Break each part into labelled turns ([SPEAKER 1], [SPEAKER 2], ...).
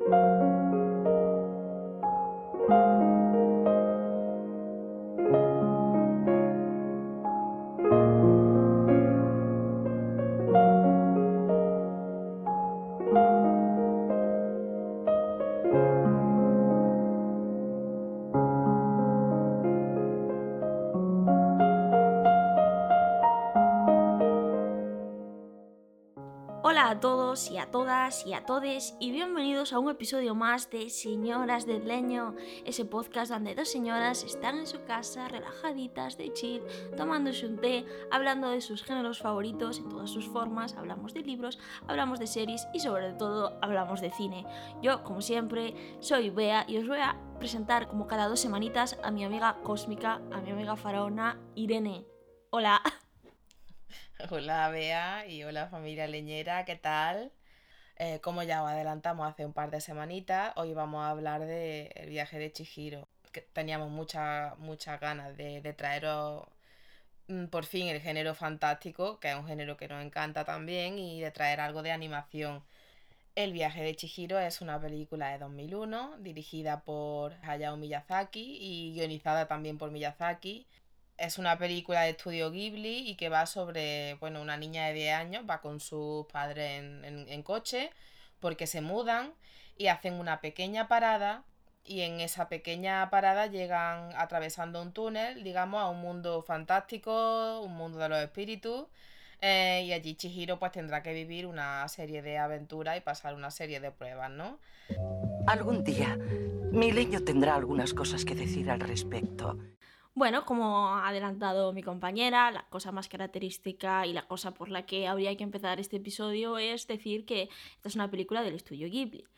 [SPEAKER 1] Hola todas y a todes y bienvenidos a un episodio más de Señoras del Leño, ese podcast donde dos señoras están en su casa relajaditas de chill, tomándose un té, hablando de sus géneros favoritos en todas sus formas, hablamos de libros, hablamos de series y sobre todo hablamos de cine. Yo, como siempre, soy Bea y os voy a presentar como cada dos semanitas a mi amiga cósmica, a mi amiga faraona Irene. Hola.
[SPEAKER 2] Hola Bea y hola familia leñera, ¿qué tal? Eh, como ya os adelantamos hace un par de semanitas, hoy vamos a hablar del viaje de Chihiro. Que teníamos muchas muchas ganas de, de traeros mm, por fin el género fantástico, que es un género que nos encanta también, y de traer algo de animación. El viaje de Chihiro es una película de 2001, dirigida por Hayao Miyazaki y guionizada también por Miyazaki es una película de estudio Ghibli y que va sobre, bueno, una niña de 10 años, va con sus padres en, coche porque se mudan y hacen una pequeña parada y en esa pequeña parada llegan atravesando un túnel, digamos, a un mundo fantástico, un mundo de los espíritus. Eh, y allí Chihiro pues tendrá que vivir una serie de aventuras y pasar una serie de pruebas, ¿no?
[SPEAKER 3] Algún día, mi leño tendrá algunas cosas que decir al respecto.
[SPEAKER 1] Bueno, como ha adelantado mi compañera, la cosa más característica y la cosa por la que habría que empezar este episodio es decir que esta es una película del estudio Ghibli.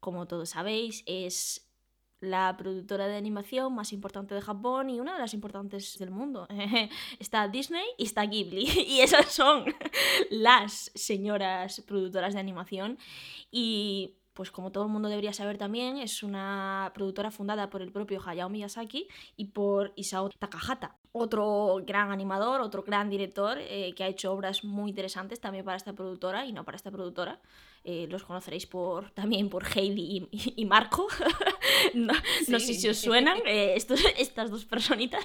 [SPEAKER 1] Como todos sabéis, es la productora de animación más importante de Japón y una de las importantes del mundo. está Disney y está Ghibli. Y esas son las señoras productoras de animación. Y pues como todo el mundo debería saber también, es una productora fundada por el propio Hayao Miyazaki y por Isao Takahata, otro gran animador, otro gran director eh, que ha hecho obras muy interesantes también para esta productora y no para esta productora. Eh, los conoceréis por, también por Heidi y, Marco. no, sé si os suenan eh, estos, estas dos personitas.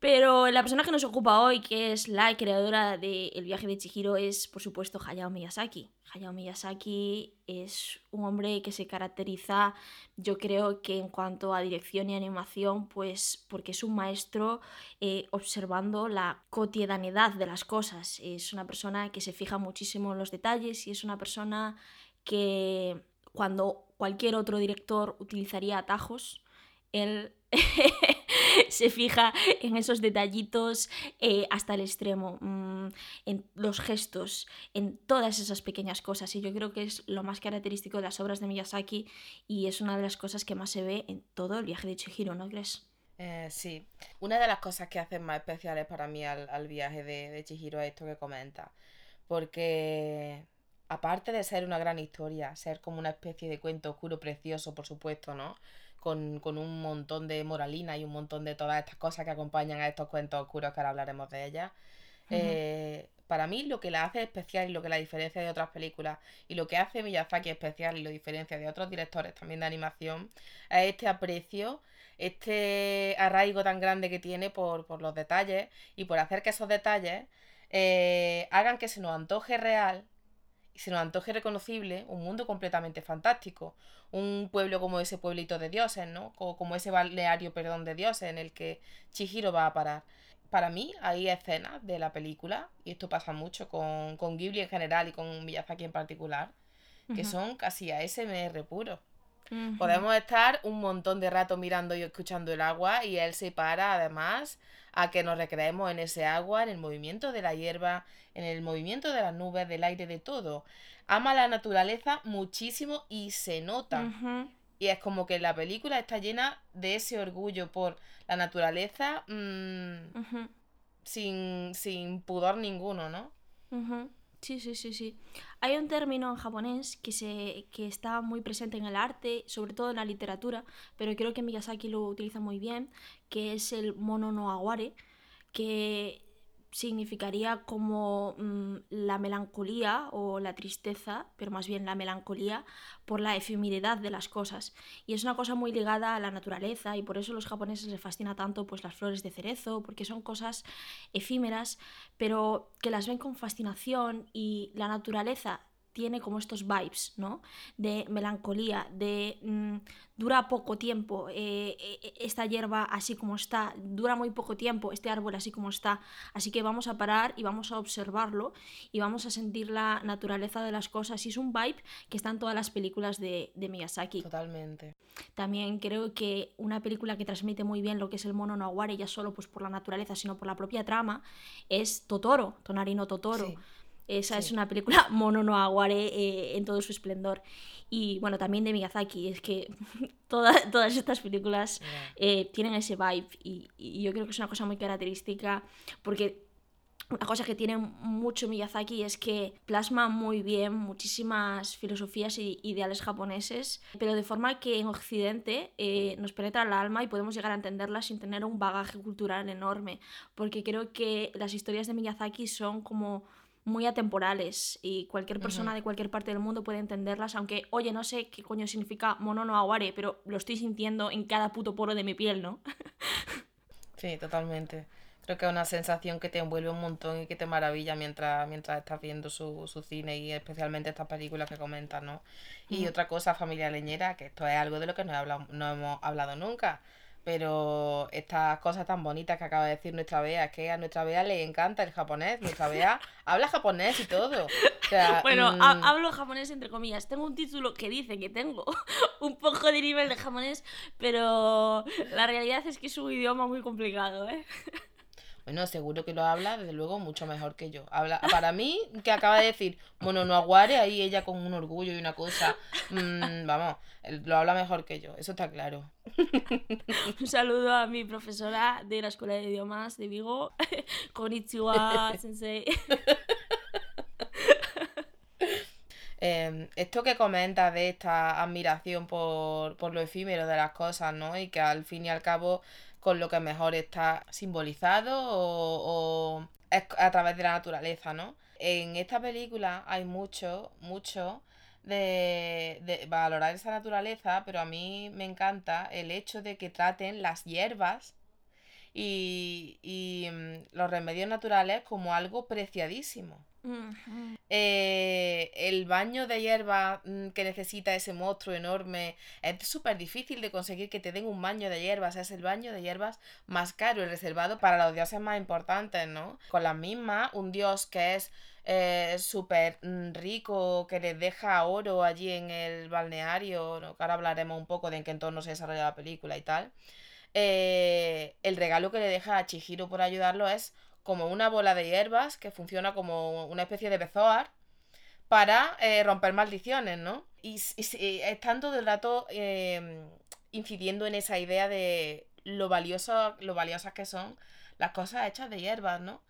[SPEAKER 1] Pero la persona que nos ocupa hoy, que es la creadora de El viaje de Chihiro, es por supuesto Hayao Miyazaki. Hayao Miyazaki es un hombre que se caracteriza, yo creo que en cuanto a dirección y animación, pues porque es un maestro eh, observando la cotidianidad de las cosas. Es una persona que se fija muchísimo en los detalles y es una persona que cuando cualquier otro director utilizaría atajos, él se fija en esos detallitos eh, hasta el extremo, mm, en los gestos, en todas esas pequeñas cosas. Y yo creo que es lo más característico de las obras de Miyazaki y es una de las cosas que más se ve en todo el viaje de Chihiro, ¿no crees?
[SPEAKER 2] Eh, sí, una de las cosas que hacen más especiales para mí al, viaje de, de Chihiro es esto que comenta, porque aparte de ser una gran historia, ser como una especie de cuento oscuro precioso, por supuesto, ¿no? Con, un montón de moralina y un montón de todas estas cosas que acompañan a estos cuentos oscuros que ahora hablaremos de ellas. Eh, para mí lo que la hace especial y lo que la diferencia de otras películas y lo que hace Miyazaki especial y lo diferencia de otros directores también de animación es este aprecio, este arraigo tan grande que tiene por, los detalles y por hacer que esos detalles eh, hagan que se nos antoje real y se nos antoje reconocible un mundo completamente fantástico. Un pueblo como ese pueblito de dioses, ¿no? Como, ese balneario, perdón, de dioses en el que Chihiro va a parar. Para mí hay escenas de la película, y esto pasa mucho con, con Ghibli en general y con Miyazaki en particular, que son casi ASMR puro. Podemos estar un montón de rato mirando y escuchando el agua y él se para además a que nos recreemos en ese agua, en el movimiento de la hierba, en el movimiento de las nubes, del aire, de todo. Ama la naturaleza muchísimo y se nota. Y es como que la película está llena de ese orgullo por la naturaleza mm, sin, sin, pudor ninguno, ¿no?
[SPEAKER 1] Sí, sí, sí, sí. Hay un término en japonés que, se, que está muy presente en el arte, sobre todo en la literatura, pero creo que Miyazaki lo utiliza muy bien, que es el mono no aguare, que significaría como mm, la melancolía o la tristeza, pero más bien la melancolía por la efemeridad de las cosas. Y es una cosa muy ligada a la naturaleza y por eso a los japoneses les fascina tanto pues las flores de cerezo, porque son cosas efímeras, pero que las ven con fascinación y la naturaleza tiene como estos vibes, ¿no? De melancolía, de mm, dura poco tiempo eh, eh, esta hierba así como está, dura muy poco tiempo este árbol así como está, así que vamos a parar y vamos a observarlo y vamos a sentir la naturaleza de las cosas y es un vibe que está en todas las películas de, de Miyazaki.
[SPEAKER 2] Totalmente.
[SPEAKER 1] También creo que una película que transmite muy bien lo que es el mono no ya solo pues por la naturaleza, sino por la propia trama, es Totoro, Tonarino Totoro. Sí esa es una película mono no aguare eh, en todo su esplendor. Y bueno, también de Miyazaki, es que todas estas películas eh, tienen ese vibe y, yo creo que es una cosa muy característica porque una cosa que tiene mucho Miyazaki es que plasma muy bien muchísimas filosofías e ideales japoneses, pero de forma que en Occidente eh, nos penetra el alma y podemos llegar a entenderlas sin tener un bagaje cultural enorme, porque creo que las historias de Miyazaki son como muy atemporales y cualquier persona de cualquier parte del mundo puede entenderlas, aunque, oye, no sé qué coño significa mono no aguare, pero lo estoy sintiendo en cada puto poro de mi piel, ¿no?
[SPEAKER 2] sí, totalmente. Creo que es una sensación que te envuelve un montón y que te maravilla mientras, mientras estás viendo su, su cine y especialmente estas películas que comentas, ¿no? Y otra cosa, familia leñera, que esto es algo de lo que no, hablado, no hemos hablado nunca pero estas cosas tan bonitas que acaba de decir nuestra Bea, es que a nuestra Bea le encanta el japonés, nuestra Bea habla japonés y todo.
[SPEAKER 1] bueno, mm. hablo japonés entre comillas. Tengo un título que dice que tengo un poco de nivel de japonés, pero la realidad es que es un idioma muy complicado, ¿eh?
[SPEAKER 2] Bueno, seguro que lo habla, desde luego, mucho mejor que yo. Habla, para mí, que acaba de decir, bueno, no aguare, ahí ella con un orgullo y una cosa, mm, vamos, lo habla mejor que yo, eso está claro.
[SPEAKER 1] Un saludo a mi profesora de la Escuela de Idiomas de Vigo, Konnichiwa Sensei.
[SPEAKER 2] Em, esto que comenta de esta admiración por, por lo efímero de las cosas, ¿no? Y que al fin y al cabo con lo que mejor está simbolizado o, a través de la naturaleza, ¿no? En esta película hay mucho, mucho de, de, valorar esa naturaleza, pero a mí me encanta el hecho de que traten las hierbas y, y mm, los remedios naturales como algo preciadísimo. Eh, el baño de hierba mm, que necesita ese monstruo enorme es súper difícil de conseguir que te den un baño de hierbas. Es el baño de hierbas más caro y reservado para los dioses más importantes, ¿no? Con las mismas, un dios que es eh, súper mm, rico, que les deja oro allí en el balneario, que ahora hablaremos un poco de en qué entorno se desarrolla la película y tal. Eh, el regalo que le deja a Chihiro por ayudarlo es como una bola de hierbas que funciona como una especie de bezoar para eh, romper maldiciones, ¿no? Y, están todo el rato em, incidiendo en esa idea de lo, valioso, lo valiosas que son las cosas hechas de hierbas, ¿no?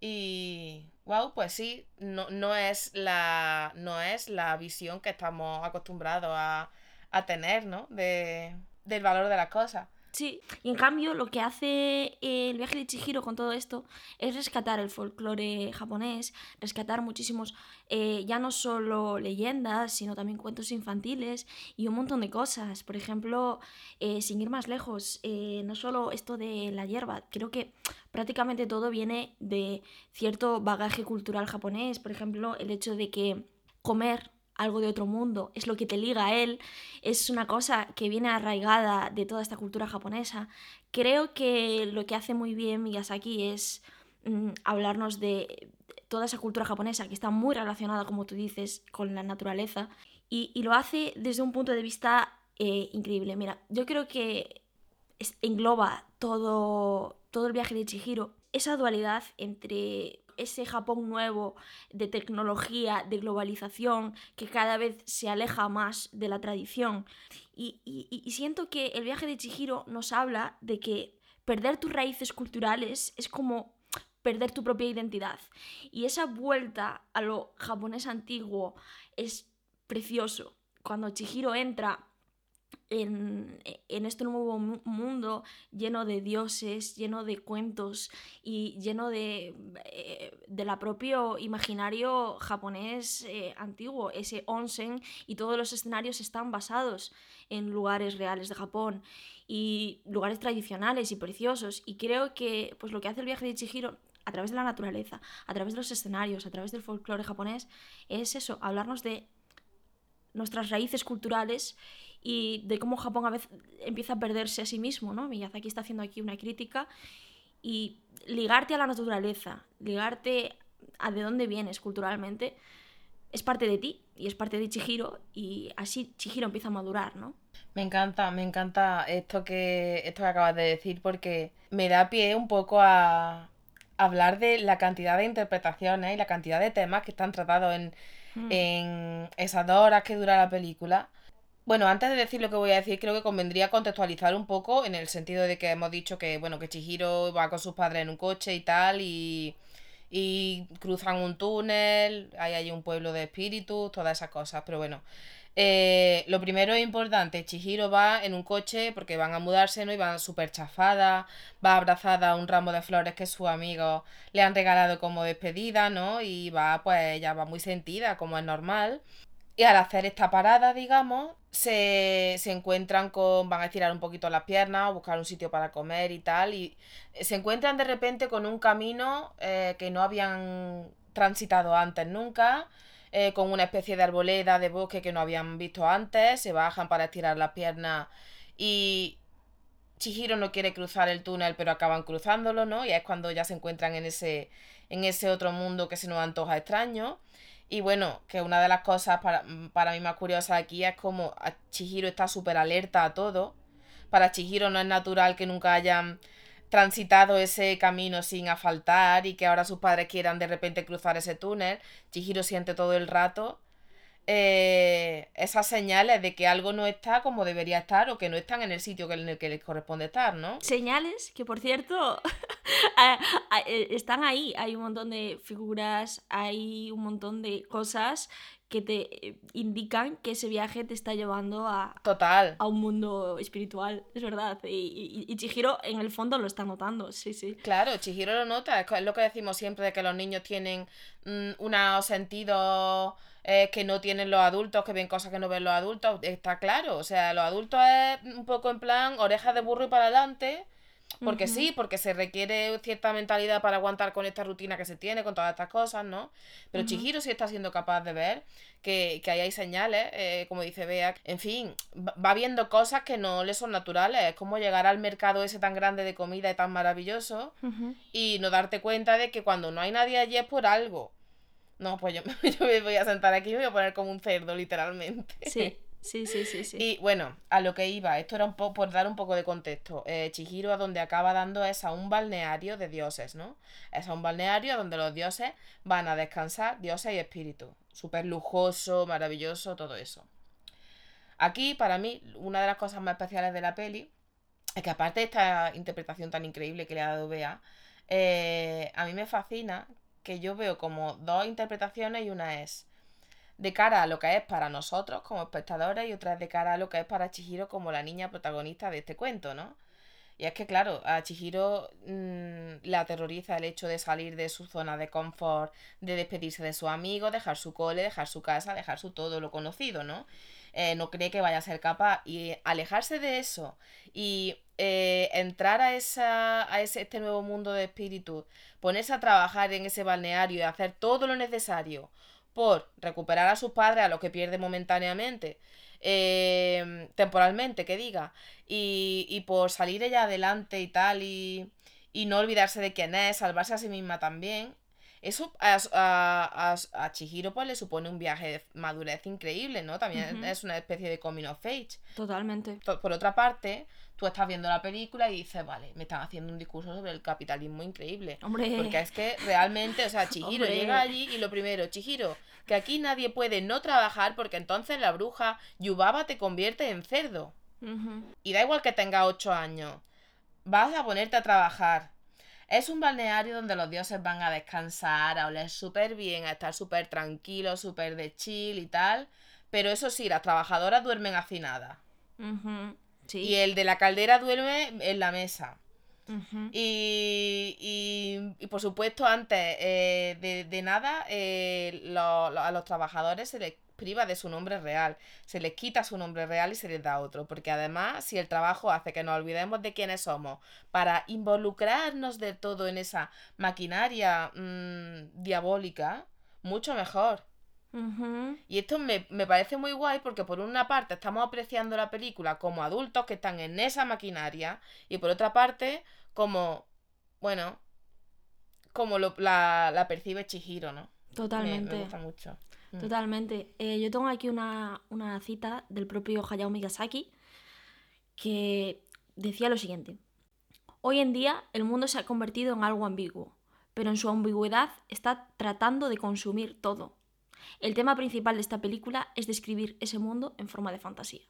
[SPEAKER 2] Y wow, pues sí, no, no, es la, no es la visión que estamos acostumbrados a, a tener, ¿no? De, del valor de las cosas.
[SPEAKER 1] Sí, y en cambio lo que hace el viaje de Chihiro con todo esto es rescatar el folclore japonés, rescatar muchísimos, eh, ya no solo leyendas, sino también cuentos infantiles y un montón de cosas. Por ejemplo, eh, sin ir más lejos, eh, no solo esto de la hierba, creo que prácticamente todo viene de cierto bagaje cultural japonés. Por ejemplo, el hecho de que comer algo de otro mundo, es lo que te liga a él, es una cosa que viene arraigada de toda esta cultura japonesa. Creo que lo que hace muy bien Miyazaki es mm, hablarnos de toda esa cultura japonesa que está muy relacionada, como tú dices, con la naturaleza y, lo hace desde un punto de vista eh, increíble. Mira, yo creo que engloba todo, todo el viaje de Chihiro, esa dualidad entre ese Japón nuevo de tecnología, de globalización, que cada vez se aleja más de la tradición. Y, siento que el viaje de Chihiro nos habla de que perder tus raíces culturales es como perder tu propia identidad. Y esa vuelta a lo japonés antiguo es precioso. Cuando Chihiro entra en, en, este nuevo mundo lleno de dioses, lleno de cuentos y lleno de, eh, de la propio imaginario japonés eh, antiguo, ese onsen y todos los escenarios están basados en lugares reales de Japón y lugares tradicionales y preciosos. Y creo que pues lo que hace el viaje de Chihiro a través de la naturaleza, a través de los escenarios, a través del folclore japonés, es eso, hablarnos de nuestras raíces culturales y de cómo Japón a veces empieza a perderse a sí mismo, ¿no? Miyazaki está haciendo aquí una crítica y ligarte a la naturaleza, ligarte a de dónde vienes culturalmente, es parte de ti y es parte de Chihiro y así Chihiro empieza a madurar, ¿no?
[SPEAKER 2] Me encanta, me encanta esto que, esto que acabas de decir porque me da pie un poco a hablar de la cantidad de interpretaciones y la cantidad de temas que están tratados en, hmm. en esas dos horas que dura la película bueno, antes de decir lo que voy a decir, creo que convendría contextualizar un poco en el sentido de que hemos dicho que, bueno, que Chihiro va con sus padres en un coche y tal, y, y cruzan un túnel, hay un pueblo de espíritus, todas esas cosas, pero bueno. Eh, lo primero es importante, Chihiro va en un coche porque van a mudarse, ¿no? Y van súper chafada, va abrazada a un ramo de flores que sus amigos le han regalado como despedida, ¿no? Y va, pues ella va muy sentida, como es normal. Y al hacer esta parada, digamos, se, encuentran con. van a estirar un poquito las piernas, buscar un sitio para comer y tal. Y se encuentran de repente con un camino eh, que no habían transitado antes nunca. Eh, con una especie de arboleda de bosque que no habían visto antes. Se bajan para estirar las piernas. Y Chihiro no quiere cruzar el túnel, pero acaban cruzándolo, ¿no? Y es cuando ya se encuentran en ese, en ese otro mundo que se nos antoja extraño. Y bueno, que una de las cosas para, para mí más curiosas aquí es como Chihiro está súper alerta a todo. Para Chihiro no es natural que nunca hayan transitado ese camino sin asfaltar y que ahora sus padres quieran de repente cruzar ese túnel. Chihiro siente todo el rato eh, esas señales de que algo no está como debería estar o que no están en el sitio en el que les corresponde estar, ¿no?
[SPEAKER 1] Señales que, por cierto, eh, están ahí. Hay un montón de figuras, hay un montón de cosas que te eh, indican que ese viaje te está llevando a,
[SPEAKER 2] Total.
[SPEAKER 1] a un mundo espiritual, es verdad. Y, y, Chihiro en el fondo lo está notando, sí, sí.
[SPEAKER 2] Claro, Chihiro lo nota, es lo que decimos siempre de que los niños tienen mm, unos sentidos eh, que no tienen los adultos, que ven cosas que no ven los adultos, está claro. O sea, los adultos es un poco en plan orejas de burro y para adelante. Porque sí, porque se requiere cierta mentalidad para aguantar con esta rutina que se tiene, con todas estas cosas, ¿no? Pero Chihiro sí está siendo capaz de ver que, que ahí hay señales, eh, como dice Bea. En fin, va viendo cosas que no le son naturales. Es como llegar al mercado ese tan grande de comida y tan maravilloso y no darte cuenta de que cuando no hay nadie allí es por algo. No, pues yo, me voy a sentar aquí y me voy a poner como un cerdo, literalmente.
[SPEAKER 1] Sí. Sí, sí, sí, sí.
[SPEAKER 2] Y bueno, a lo que iba, esto era un poco por dar un poco de contexto. Eh, Chihiro a donde acaba dando es a un balneario de dioses, ¿no? Es a un balneario donde los dioses van a descansar, dioses y espíritus. Súper lujoso, maravilloso, todo eso. Aquí, para mí, una de las cosas más especiales de la peli es que aparte de esta interpretación tan increíble que le ha dado Bea, eh, a mí me fascina que yo veo como dos interpretaciones y una es de cara a lo que es para nosotros como espectadores y otra es de cara a lo que es para Chihiro como la niña protagonista de este cuento, ¿no? Y es que, claro, a Chihiro mm, le aterroriza el hecho de salir de su zona de confort, de despedirse de su amigo, dejar su cole, dejar su casa, dejar su todo lo conocido, ¿no? Eh, no cree que vaya a ser capaz. Y alejarse de eso y eh, entrar a, esa, a ese, este nuevo mundo de espíritu, ponerse a trabajar en ese balneario y hacer todo lo necesario por recuperar a sus padres, a los que pierde momentáneamente, em, temporalmente, que diga, y, y, por salir ella adelante y tal, y, y no olvidarse de quién es, salvarse a sí misma también, eso a, a, a, Chihiro pues le supone un viaje de madurez increíble, ¿no? También es una especie de coming of age.
[SPEAKER 1] Totalmente.
[SPEAKER 2] Por otra parte, tú estás viendo la película y dices, vale, me están haciendo un discurso sobre el capitalismo increíble.
[SPEAKER 1] Hombre.
[SPEAKER 2] Porque es que realmente, o sea, Chihiro llega allí y lo primero, Chihiro, que aquí nadie puede no trabajar porque entonces la bruja Yubaba te convierte en cerdo. Y da igual que tenga ocho años. Vas a ponerte a trabajar. Es un balneario donde los dioses van a descansar, a oler súper bien, a estar súper tranquilos, súper de chill y tal. Pero eso sí, las trabajadoras duermen hacinadas.
[SPEAKER 1] Sí.
[SPEAKER 2] Y el de la caldera duerme en la mesa. Y, y- y, por supuesto, antes eh, de, de nada, eh, lo- lo- a los trabajadores se les priva de su nombre real, se les quita su nombre real y se les da otro, porque además, si el trabajo hace que nos olvidemos de quiénes somos para involucrarnos de todo en esa maquinaria mm, diabólica, mucho mejor. Y esto me, me parece muy guay porque por una parte estamos apreciando la película como adultos que están en esa maquinaria y por otra parte como, bueno, como lo- la, la percibe Chihiro, ¿no? Me-
[SPEAKER 1] Totalmente.
[SPEAKER 2] Me, gusta mucho. Mm.
[SPEAKER 1] Totalmente. Eh, yo tengo aquí una, una cita del propio Hayao Miyazaki que decía lo siguiente. Hoy en día el mundo se ha convertido en algo ambiguo, pero en su ambigüedad está tratando de consumir todo. El tema principal de esta película es describir ese mundo en forma de fantasía.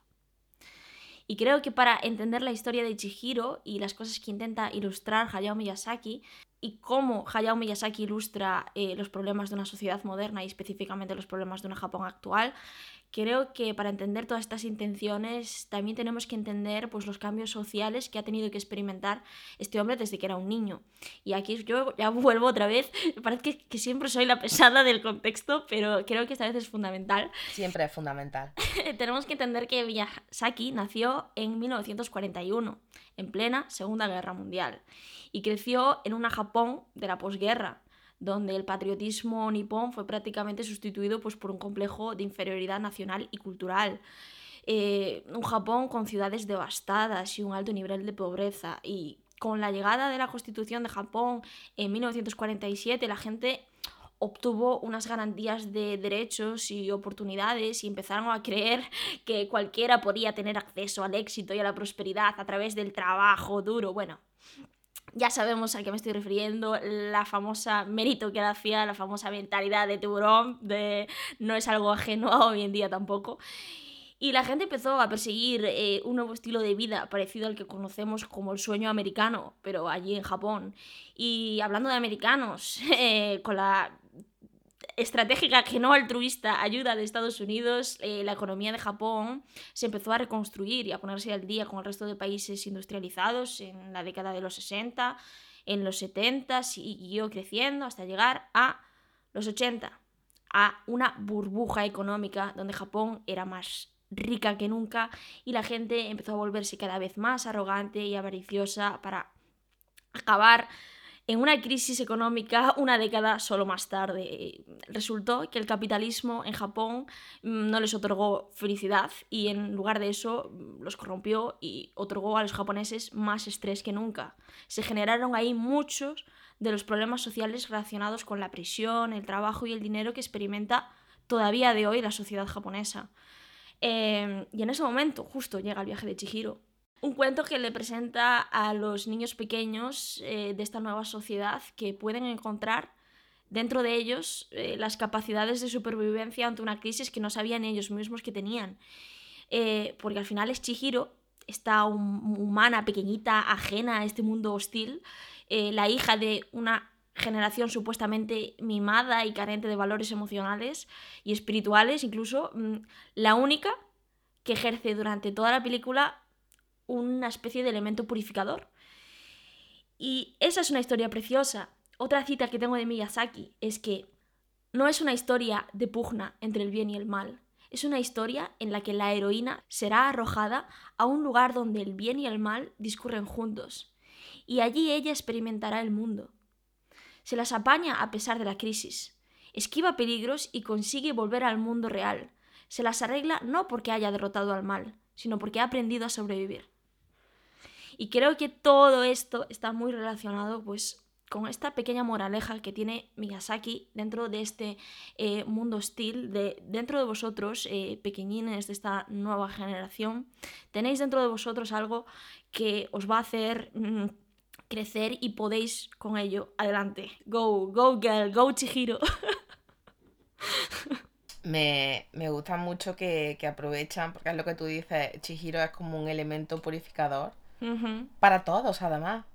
[SPEAKER 1] Y creo que para entender la historia de Chihiro y las cosas que intenta ilustrar Hayao Miyazaki y cómo Hayao Miyazaki ilustra eh, los problemas de una sociedad moderna y específicamente los problemas de una Japón actual, creo que para entender todas estas intenciones también tenemos que entender pues, los cambios sociales que ha tenido que experimentar este hombre desde que era un niño. Y aquí yo ya vuelvo otra vez, parece que, que siempre soy la pesada del contexto, pero creo que esta vez es fundamental.
[SPEAKER 2] Siempre es fundamental.
[SPEAKER 1] tenemos que entender que Miyazaki nació en 1941, en plena Segunda Guerra Mundial, y creció en una Japón de la posguerra, donde el patriotismo nipón fue prácticamente sustituido pues, por un complejo de inferioridad nacional y cultural. Eh, un Japón con ciudades devastadas y un alto nivel de pobreza. Y con la llegada de la Constitución de Japón en 1947, la gente obtuvo unas garantías de derechos y oportunidades y empezaron a creer que cualquiera podía tener acceso al éxito y a la prosperidad a través del trabajo duro. Bueno, ya sabemos a qué me estoy refiriendo, la famosa meritocracia, la famosa mentalidad de tiburón, de no es algo ajeno a hoy en día tampoco. Y la gente empezó a perseguir eh, un nuevo estilo de vida parecido al que conocemos como el sueño americano, pero allí en Japón. Y hablando de americanos, eh, con la estratégica que no altruista ayuda de Estados Unidos, eh, la economía de Japón se empezó a reconstruir y a ponerse al día con el resto de países industrializados en la década de los 60, en los 70, siguió creciendo hasta llegar a los 80, a una burbuja económica donde Japón era más rica que nunca y la gente empezó a volverse cada vez más arrogante y avariciosa para acabar en una crisis económica una década solo más tarde. Resultó que el capitalismo en Japón mm, no les otorgó felicidad y en lugar de eso mm, los corrompió y otorgó a los japoneses más estrés que nunca. Se generaron ahí muchos de los problemas sociales relacionados con la prisión, el trabajo y el dinero que experimenta todavía de hoy la sociedad japonesa. Eh, y en ese momento justo llega el viaje de Chihiro, un cuento que le presenta a los niños pequeños eh, de esta nueva sociedad que pueden encontrar dentro de ellos eh, las capacidades de supervivencia ante una crisis que no sabían ellos mismos que tenían. Eh, porque al final es Chihiro, esta hum- humana pequeñita, ajena a este mundo hostil, la hija de una generación supuestamente mimada y carente de valores emocionales y espirituales, incluso mm, la única que ejerce durante toda la película una especie de elemento purificador. Y esa es una historia preciosa. Otra cita que tengo de Miyazaki es que no es una historia de pugna entre el bien y el mal. Es una historia en la que la heroína será arrojada a un lugar donde el bien y el mal discurren juntos. Y allí ella experimentará el mundo. Se las apaña a pesar de la crisis. Esquiva peligros y consigue volver al mundo real. Se las arregla no porque haya derrotado al mal, sino porque ha aprendido a sobrevivir. Y creo que todo esto está muy relacionado pues con esta pequeña moraleja que tiene Miyazaki dentro de este eh, mundo hostil, de, dentro de vosotros, eh, pequeñines de esta nueva generación, tenéis dentro de vosotros algo que os va a hacer mm, crecer y podéis con ello. Adelante. Go, go girl, go Chihiro.
[SPEAKER 2] Me, me gusta mucho que, que aprovechan, porque es lo que tú dices, Chihiro es como un elemento purificador Para todos, además.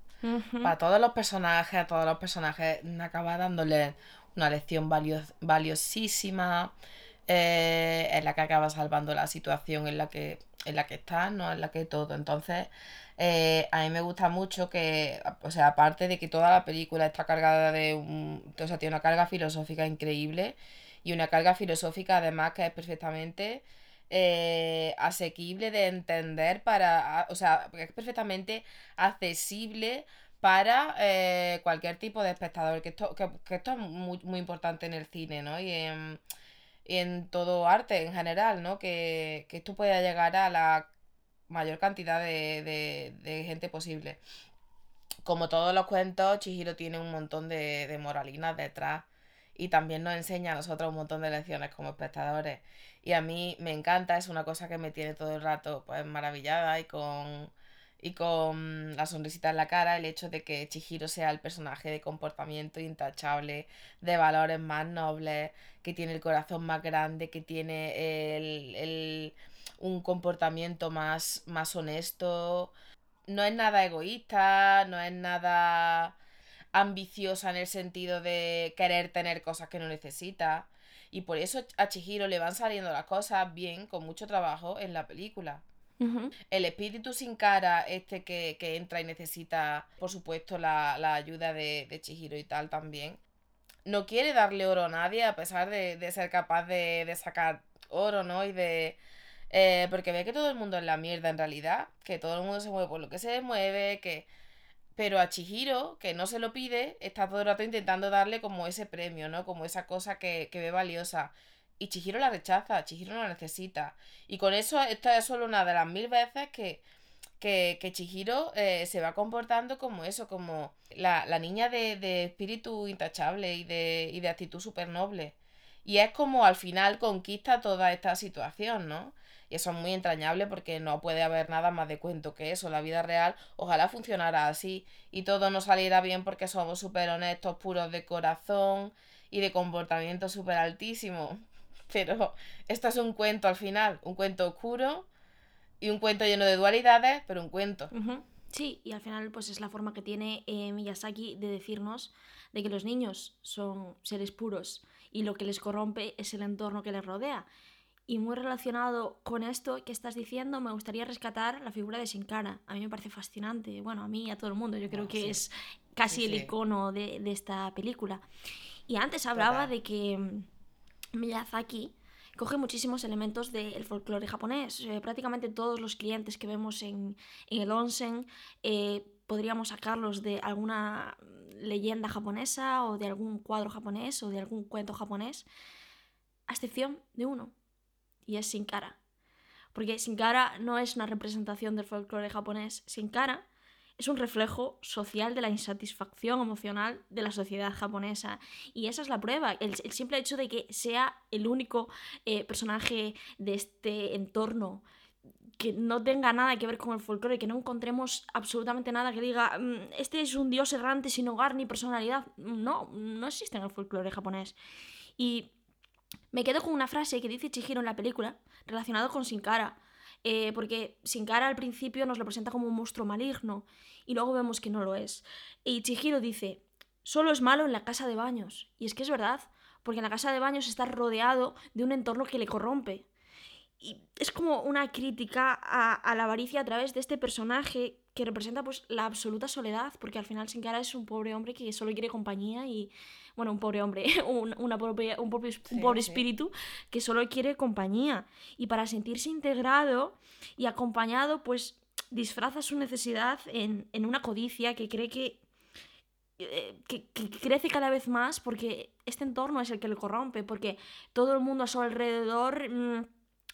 [SPEAKER 2] Para todos los personajes, a todos los personajes acaba dándole una lección valios- valiosísima, eh, en la que acaba salvando la situación en la que en la que estás, no en la que todo. Entonces, eh, a mí me gusta mucho que, o sea, aparte de que toda la película está cargada de un, o sea, tiene una carga filosófica increíble y una carga filosófica además que es perfectamente eh, asequible de entender para, o sea, es perfectamente accesible para eh, cualquier tipo de espectador, que esto, que, esto es muy, muy, importante en el cine, ¿no? Y en, en todo arte en general, ¿no? Que, que, esto pueda llegar a la mayor cantidad de, de, gente posible. Como todos los cuentos, Chihiro tiene un montón de, de moralinas detrás y también nos enseña a nosotros un montón de lecciones como espectadores. Y a mí me encanta, es una cosa que me tiene todo el rato pues maravillada y con y con la sonrisita en la cara el hecho de que Chihiro sea el personaje de comportamiento intachable, de valores más nobles, que tiene el corazón más grande, que tiene el, un comportamiento más, más honesto. No es nada egoísta, no es nada ambiciosa en el sentido de querer tener cosas que no necesita. Y por eso a Chihiro le van saliendo las cosas bien, con mucho trabajo en la película. El espíritu sin cara, este que, entra y necesita, por supuesto, la, ayuda de, de, Chihiro y tal también. No quiere darle oro a nadie, a pesar de, ser capaz de, sacar oro, ¿no? Y de. Eh, porque ve que todo el mundo es la mierda en realidad. Que todo el mundo se mueve por lo que se mueve, que. Pero a Chihiro, que no se lo pide, está todo el rato intentando darle como ese premio, ¿no? Como esa cosa que, que ve valiosa. Y Chihiro la rechaza, Chihiro no la necesita. Y con eso, esta es solo una de las mil veces que, que, que Chihiro eh, se va comportando como eso, como la, niña de, espíritu intachable y de, y de actitud súper noble. Y es como al final conquista toda esta situación, ¿no? Y eso es muy entrañable porque no puede haber nada más de cuento que eso. La vida real ojalá funcionara así y todo nos saliera bien porque somos súper honestos, puros de corazón y de comportamiento súper altísimo. Pero esto es un cuento al final, un cuento oscuro y un cuento lleno de dualidades, pero un cuento.
[SPEAKER 1] Sí, y al final pues es la forma que tiene eh, Miyazaki de decirnos de que los niños son seres puros y lo que les corrompe es el entorno que les rodea. Y muy relacionado con esto que estás diciendo, me gustaría rescatar la figura de Shinkara. A mí me parece fascinante, bueno, a mí y a todo el mundo, yo creo que es casi el icono de, esta película. Y antes hablaba de que mm, Miyazaki coge muchísimos elementos del folclore japonés. Eh, prácticamente todos los clientes que vemos en, el onsen eh, podríamos sacarlos de alguna leyenda japonesa o de algún cuadro japonés o de algún cuento japonés, a excepción de uno, y es Sin Cara. Porque Sin Cara no es una representación del folclore japonés. Sin Cara es un reflejo social de la insatisfacción emocional de la sociedad japonesa. Y esa es la prueba, el, simple hecho de que sea el único eh, personaje de este entorno que no tenga nada que ver con el folclore, que no encontremos absolutamente nada que diga, mm, este es un dios errante sin hogar ni personalidad. No, no existe en el folclore japonés. Y me quedo con una frase que dice Chihiro en la película, relacionado con Sin Cara, eh, porque Sin Cara al principio nos lo presenta como un monstruo maligno, y luego vemos que no lo es. Y Chihiro dice, solo es malo en la casa de baños. Y es que es verdad, porque en la casa de baños está rodeado de un entorno que le corrompe. Y es como una crítica a, la avaricia a través de este personaje que representa pues la absoluta soledad, porque al final Sin Cara es un pobre hombre que solo quiere compañía y, bueno, un pobre hombre, un, una pobre, un, pobre, un pobre espíritu que solo quiere compañía. Y para sentirse integrado y acompañado, pues disfraza su necesidad en, una codicia que cree eh, que, que, crece cada vez más porque este entorno es el que le corrompe, porque todo el mundo a su alrededor... Mm,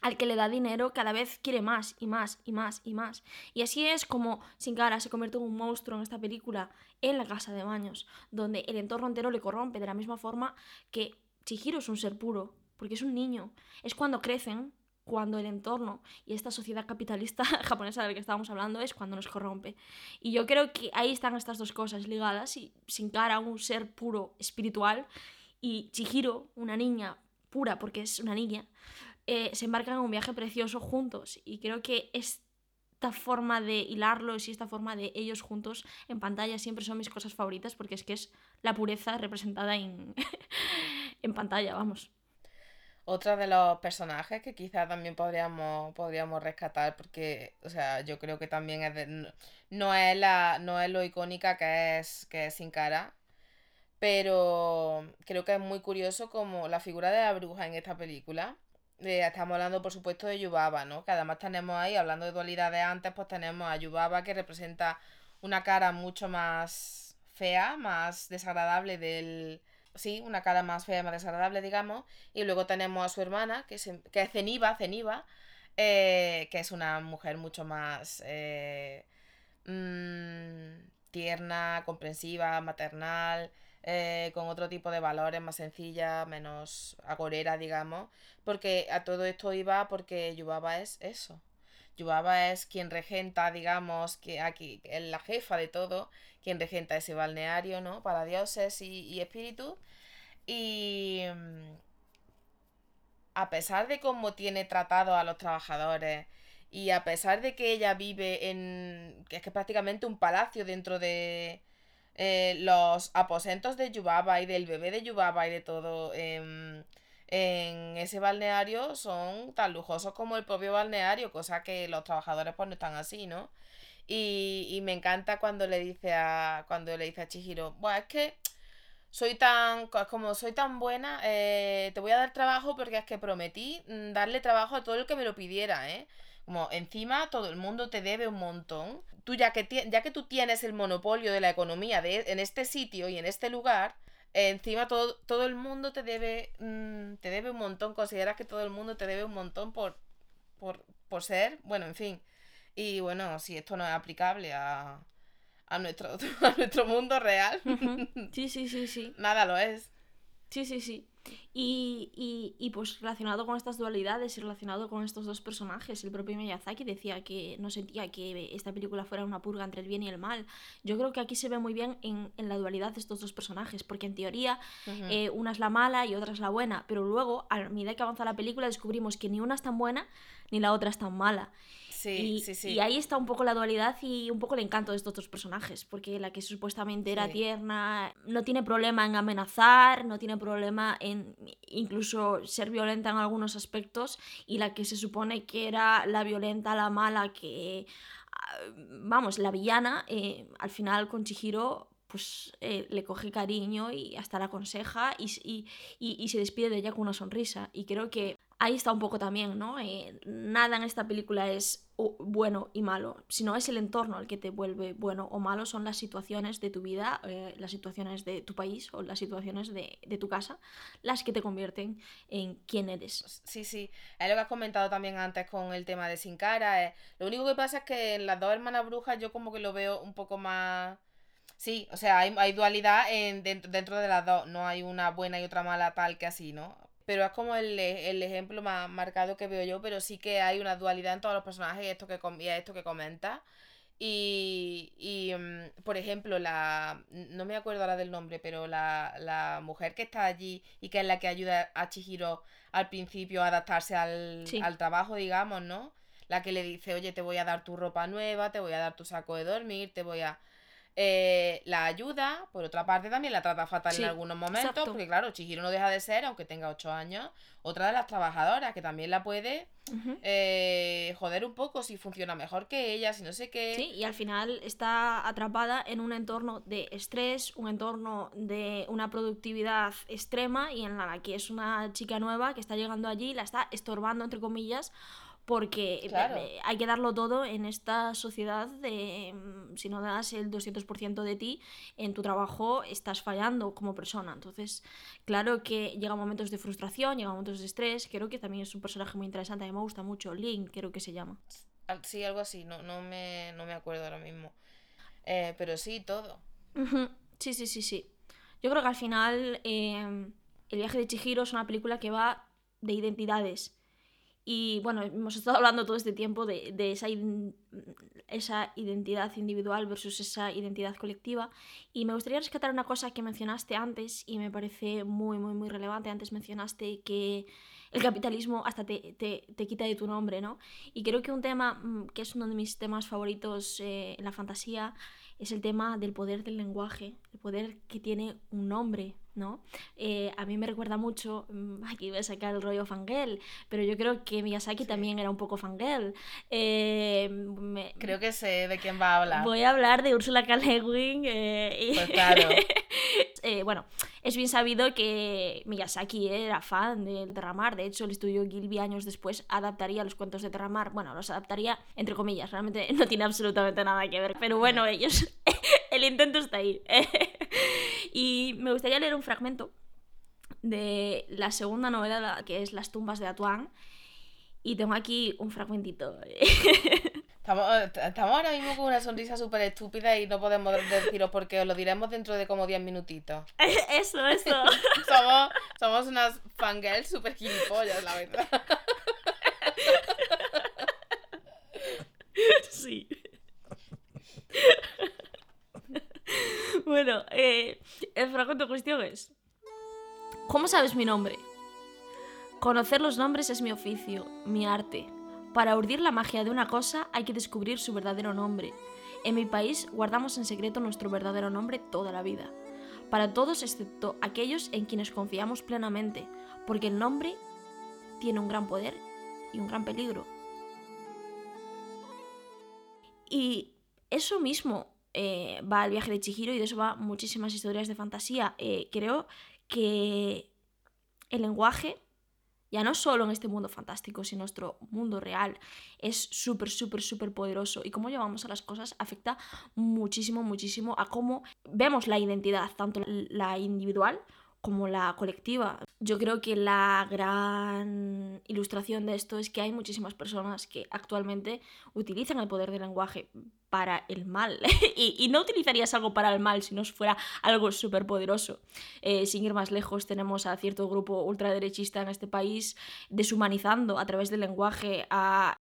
[SPEAKER 1] al que le da dinero cada vez quiere más y más y más y más. Y así es como Sin Cara se convierte en un monstruo en esta película, en la casa de baños, donde el entorno entero le corrompe de la misma forma que Chihiro es un ser puro, porque es un niño. Es cuando crecen cuando el entorno y esta sociedad capitalista japonesa de la que estábamos hablando es cuando nos corrompe. Y yo creo que ahí están estas dos cosas ligadas, y sin cara un ser puro espiritual y Chihiro, una niña pura porque es una niña, eh, se embarcan en un viaje precioso juntos. Y creo que esta forma de hilarlos y esta forma de ellos juntos en pantalla siempre son mis cosas favoritas porque es que es la pureza representada en, en pantalla, vamos.
[SPEAKER 2] Otra de los personajes que quizás también podríamos, podríamos rescatar, porque, o sea, yo creo que también no, es la, no es lo icónica que es, que es Sin Cara, pero creo que es muy curioso como la figura de la bruja en esta película. Estamos hablando, por supuesto, de Yubaba, ¿no? Que además tenemos ahí, hablando de dualidades antes, pues tenemos a Yubaba que representa una cara mucho más fea, más desagradable del, sí, una cara más fea, más desagradable, digamos. Y luego tenemos a su hermana, que es, que es Zeniba, Zeniba eh, que es una mujer mucho más eh, mm, tierna, comprensiva, maternal, eh, con otro tipo de valores, más sencilla, menos agorera, digamos. Porque a todo esto iba porque Yubaba es eso. Yubaba es quien regenta, digamos, que aquí es la jefa de todo, quien regenta ese balneario, ¿no? Para dioses y, y espíritus. Y mm, a pesar de cómo tiene tratado a los trabajadores y a pesar de que ella vive en, que es que prácticamente un palacio dentro de eh, los aposentos de Yubaba y del bebé de Yubaba y de todo, en ese balneario son tan lujosos como el propio balneario, cosa que los trabajadores pues no están así, ¿no? Y, y me encanta cuando le dice a cuando le dice a Chihiro, bueno, es que soy tan como soy tan buena, eh, te voy a dar trabajo porque es que prometí mm, darle trabajo a todo el que me lo pidiera, ¿eh? Como encima todo el mundo te debe un montón. Tú ya que ya que tú tienes el monopolio de la economía de en este sitio y en este lugar, encima todo, todo el mundo te debe, mm, te debe un montón, consideras que todo el mundo te debe un montón por, por, por ser, bueno, en fin. Y bueno, si esto no es aplicable a, a, nuestro, a nuestro mundo real,
[SPEAKER 1] Sí, sí, sí, sí.
[SPEAKER 2] nada lo es.
[SPEAKER 1] Sí, sí, sí. Y, y, y, pues relacionado con estas dualidades y relacionado con estos dos personajes, el propio Miyazaki decía que no sentía que esta película fuera una purga entre el bien y el mal. Yo creo que aquí se ve muy bien en, en la dualidad de estos dos personajes, porque en teoría eh, una es la mala y otra es la buena, pero luego a medida que avanza la película descubrimos que ni una es tan buena ni la otra es tan mala.
[SPEAKER 2] Sí,
[SPEAKER 1] y,
[SPEAKER 2] sí, sí.
[SPEAKER 1] y ahí está un poco la dualidad y un poco el encanto de estos dos personajes, porque la que supuestamente era tierna no tiene problema en amenazar, no tiene problema en incluso ser violenta en algunos aspectos, y la que se supone que era la violenta, la mala, que, ah, vamos, la villana, eh, al final con Chihiro pues eh, le coge cariño y hasta la aconseja y- y- y se despide de ella con una sonrisa. Y creo que ahí está un poco también, ¿no? Eh, nada en esta película es o- bueno y malo, sino es el entorno el que te vuelve bueno o malo, son las situaciones de tu vida, eh, las situaciones de tu país o las situaciones de, de tu casa, las que te convierten en quien eres.
[SPEAKER 2] Sí, sí. Es lo que has comentado también antes con el tema de Sin Cara. eh. Lo único que pasa es que en las dos hermanas brujas yo como que lo veo un poco más... Sí, o sea, hay, hay dualidad en, dentro, dentro de las dos. No hay una buena y otra mala tal que así, ¿no? Pero es como el, e- el ejemplo más marcado que veo yo, pero sí que hay una dualidad en todos los personajes y esto que, esto que comenta. Y, y mm, por ejemplo, la. No me acuerdo ahora del nombre, pero la, la mujer que está allí y que es la que ayuda a Chihiro al principio a adaptarse al,
[SPEAKER 1] Sí.
[SPEAKER 2] al trabajo, digamos, ¿no? La que le dice, oye, te voy a dar tu ropa nueva, te voy a dar tu saco de dormir, te voy a. eh, la ayuda, por otra parte también la trata fatal
[SPEAKER 1] Sí,
[SPEAKER 2] en algunos momentos,
[SPEAKER 1] exacto.
[SPEAKER 2] porque claro, Chihiro no deja de ser, aunque tenga 8 años, otra de las trabajadoras que también la puede eh, joder un poco si funciona mejor que ella, si no sé qué.
[SPEAKER 1] Sí, y al final está atrapada en un entorno de estrés, un entorno de una productividad extrema y en la que es una chica nueva que está llegando allí y la está estorbando, entre comillas, porque
[SPEAKER 2] Claro.
[SPEAKER 1] hay que darlo todo en esta sociedad de mm, si no das el 200% de ti en tu trabajo estás fallando como persona. Entonces, claro que llegan momentos de frustración, llegan momentos de estrés, creo que también es un personaje muy interesante, a mí me gusta mucho, Link creo que se llama.
[SPEAKER 2] Sí, algo así, no, no, me, no me acuerdo ahora mismo. Eh, pero sí, todo.
[SPEAKER 1] Sí, sí, sí, sí. Yo creo que al final eh, El viaje de Chihiro es una película que va de identidades. Y bueno, hemos estado hablando todo este tiempo de, de esa, esa identidad individual versus esa identidad colectiva. Y me gustaría rescatar una cosa que mencionaste antes y me parece muy, muy, muy relevante. Antes mencionaste que el capitalismo hasta te, te, te, quita de tu nombre, ¿no? Y creo que un tema mm, que es uno de mis temas favoritos eh, en la fantasía es el tema del poder del lenguaje, el poder que tiene un nombre, ¿no? Eh, a mí me recuerda mucho, mm, aquí voy a sacar el rollo fangirl, pero yo creo que Miyazaki también era un poco fangirl. Eh,
[SPEAKER 2] creo que sé de quién va a hablar.
[SPEAKER 1] Voy a hablar de Ursula K. Le Guin. Eh,
[SPEAKER 2] pues claro.
[SPEAKER 1] bueno, es bien sabido que Miyazaki era fan de Terramar. De hecho, el estudio Gilby años después adaptaría los cuentos de Terramar. Bueno, los adaptaría entre comillas. Realmente no tiene absolutamente nada que ver. Pero bueno, ellos... el intento está ahí. y me gustaría leer un fragmento de la segunda novela, que es Las tumbas de Atuán. Y tengo aquí un fragmentito.
[SPEAKER 2] Estamos, estamos, ahora mismo con una sonrisa súper estúpida y no podemos deciros por qué, os lo diremos dentro de como 10 minutitos.
[SPEAKER 1] Eso, eso.
[SPEAKER 2] somos, somos unas fangirls súper gilipollas, la verdad.
[SPEAKER 1] Sí. Bueno, eh, el fragmento de cuestión es... ¿Cómo sabes mi nombre? Conocer los nombres es mi oficio, mi arte. Para urdir la magia de una cosa hay que descubrir su verdadero nombre. En mi país guardamos en secreto nuestro verdadero nombre toda la vida. Para todos excepto aquellos en quienes confiamos plenamente, porque el nombre tiene un gran poder y un gran peligro. Y eso mismo eh, va el viaje de Chihiro y de eso va muchísimas historias de fantasía. Eh, creo que el lenguaje, ya no solo en este mundo fantástico, sino en nuestro mundo real, es súper, súper, súper poderoso. Y cómo llevamos a las cosas afecta muchísimo, muchísimo a cómo vemos la identidad, tanto la individual como la colectiva. Yo creo que la gran ilustración de esto es que hay muchísimas personas que actualmente utilizan el poder del lenguaje para el mal. y, no utilizarías algo para el mal si no fuera algo súper poderoso. Eh, sin ir más lejos, tenemos a cierto grupo ultraderechista en este país deshumanizando a través del lenguaje a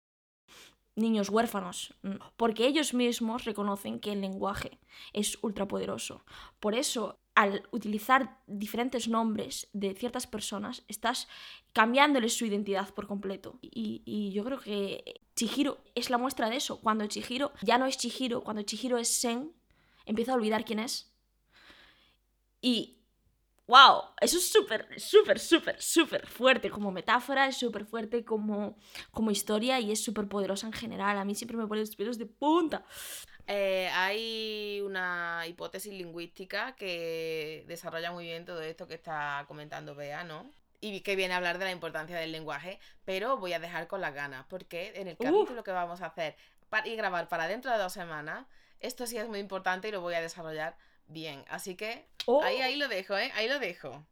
[SPEAKER 1] niños huérfanos, porque ellos mismos reconocen que el lenguaje es ultrapoderoso. Por eso al utilizar diferentes nombres de ciertas personas, estás cambiándoles su identidad por completo. Y, yo creo que Chihiro es la muestra de eso. Cuando Chihiro ya no es Chihiro, cuando Chihiro es Sen, empieza a olvidar quién es. Wow, eso es súper, súper, súper, súper fuerte como metáfora, es súper fuerte como, como historia y es súper poderosa en general. A mí siempre me pone los pelos de punta.
[SPEAKER 2] Eh, hay una hipótesis lingüística que desarrolla muy bien todo esto que está comentando Bea, ¿no? Y que viene a hablar de la importancia del lenguaje, pero voy a dejar con las ganas, porque en el capítulo que vamos a hacer y grabar para dentro de dos semanas, esto sí es muy importante y lo voy a desarrollar bien. Así que oh. ahí, ahí lo dejo, ¿eh? Ahí lo dejo.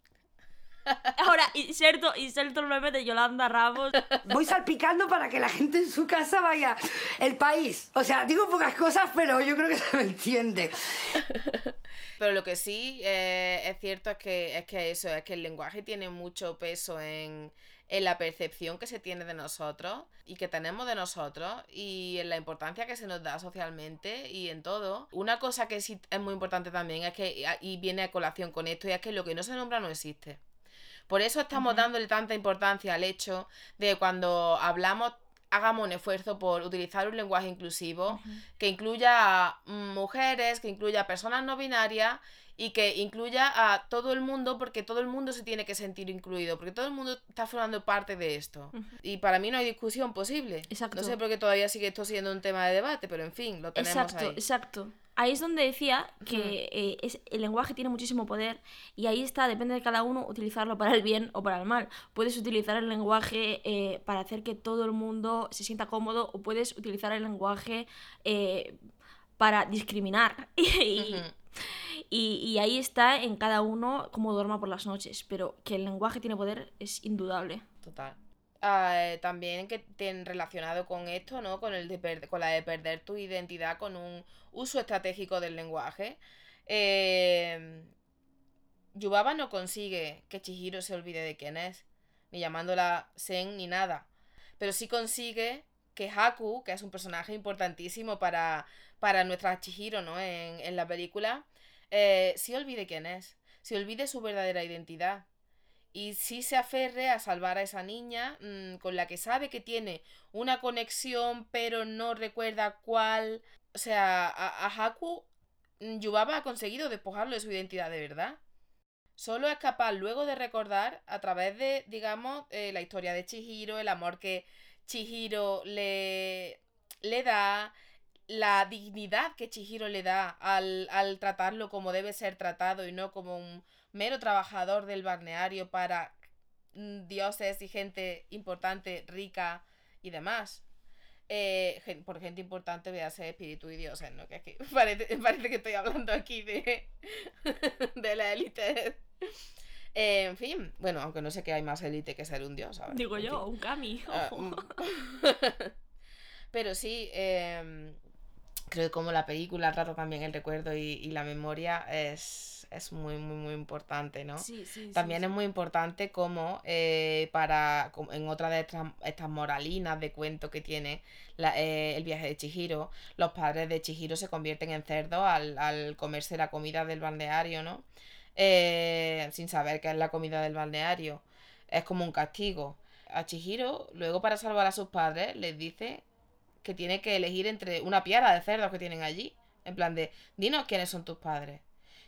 [SPEAKER 1] Ahora, inserto, inserto el meme de Yolanda Ramos.
[SPEAKER 4] Voy salpicando para que la gente en su casa vaya. El país. O sea, digo pocas cosas, pero yo creo que se me entiende.
[SPEAKER 2] Pero lo que sí eh, es cierto es que, es que eso, es que el lenguaje tiene mucho peso en, en la percepción que se tiene de nosotros y que tenemos de nosotros y en la importancia que se nos da socialmente y en todo. Una cosa que sí es muy importante también es que, y viene a colación con esto, y es que lo que no se nombra no existe. Por eso estamos dándole tanta importancia al hecho de cuando hablamos hagamos un esfuerzo por utilizar un lenguaje inclusivo que incluya a mujeres, que incluya a personas no binarias y que incluya a todo el mundo porque todo el mundo se tiene que sentir incluido, porque todo el mundo está formando parte de esto. Y para mí no hay discusión posible. Exacto. No sé por qué todavía sigue esto siendo un tema de debate, pero en fin, lo tenemos
[SPEAKER 1] exacto,
[SPEAKER 2] ahí.
[SPEAKER 1] Exacto ahí es donde decía que eh, es, el lenguaje tiene muchísimo poder y ahí está, depende de cada uno utilizarlo para el bien o para el mal. Puedes utilizar el lenguaje eh, para hacer que todo el mundo se sienta cómodo o puedes utilizar el lenguaje eh, para discriminar. y, ahí está en cada uno cómo duerma por las noches, pero que el lenguaje tiene poder es indudable.
[SPEAKER 2] Total. Ah, también que tienen relacionado con esto, ¿no? Con, el de con la de perder tu identidad con un uso estratégico del lenguaje. Eh, Yubaba no consigue que Chihiro se olvide de quién es, ni llamándola Sen ni nada. Pero sí consigue que Haku, que es un personaje importantísimo para, para nuestra Chihiro, ¿no? En, en la película, eh, sí olvide quién es, se olvide su verdadera identidad y sí se aferre a salvar a esa niña mm, con la que sabe que tiene una conexión pero no recuerda cuál. O sea, a, a Haku mm, Yubaba ha conseguido despojarlo de su identidad de verdad. Solo es capaz luego de recordar a través de, digamos, eh, la historia de Chihiro, el amor que Chihiro le, le da, la dignidad que Chihiro le da al, al tratarlo como debe ser tratado y no como un mero trabajador del balneario para mm, dioses y gente importante, rica y demás. Eh, por gente importante voy a ser espíritu y dioses, ¿no? Que que parece, parece que estoy hablando aquí de, de la élite. Eh, en fin, bueno, aunque no sé qué hay más élite que ser un dios, ¿sabes?
[SPEAKER 1] Digo yo,
[SPEAKER 2] fin.
[SPEAKER 1] un Kami. Ojo.
[SPEAKER 2] mm. Pero sí, em, creo que como la película trata también el recuerdo y, y la memoria es, es muy, muy, muy importante, ¿no?
[SPEAKER 1] Sí, sí,
[SPEAKER 2] También
[SPEAKER 1] sí.
[SPEAKER 2] es muy importante como eh, para, como en otra de estas, estas moralinas de cuento que tiene la- eh, el viaje de Chihiro, los padres de Chihiro se convierten en cerdos al, al comerse la comida del balneario, ¿no? Eh, sin saber qué es la comida del balneario. Es como un castigo. A Chihiro, luego para salvar a sus padres, les dice que tiene que elegir entre una piara de cerdos que tienen allí. En plan de, dinos quiénes son tus padres.